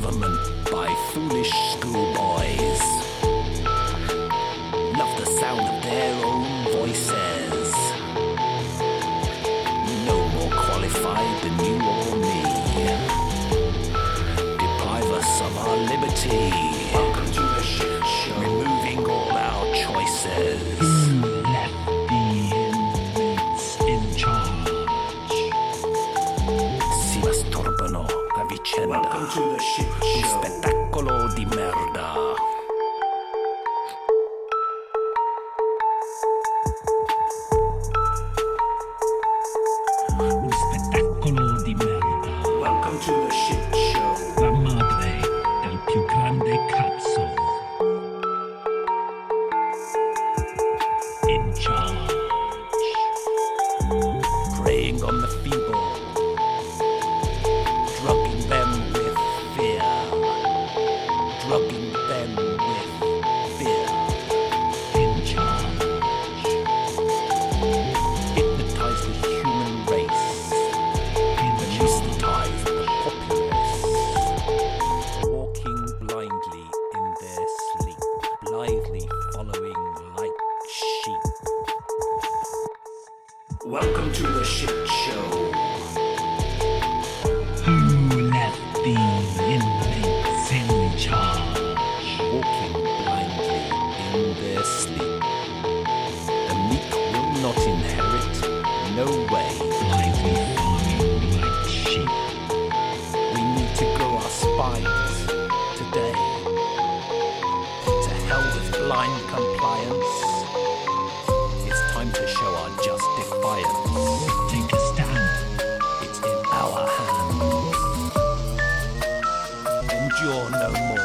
government by foolish schoolboys. Love the sound of their own voices. No more qualified than you or me. Deprive us of our liberty. Welcome to the shit show. Removing all our choices. Vicenda. Un spettacolo di merda. Un spettacolo di merda. Welcome to the shit show. Who left the inmates in charge? walking blindly in their sleep. The meek will not inherit, no way. Blindly following like sheep. We need to grow our spines today. To hell with blind compliance. you're no more.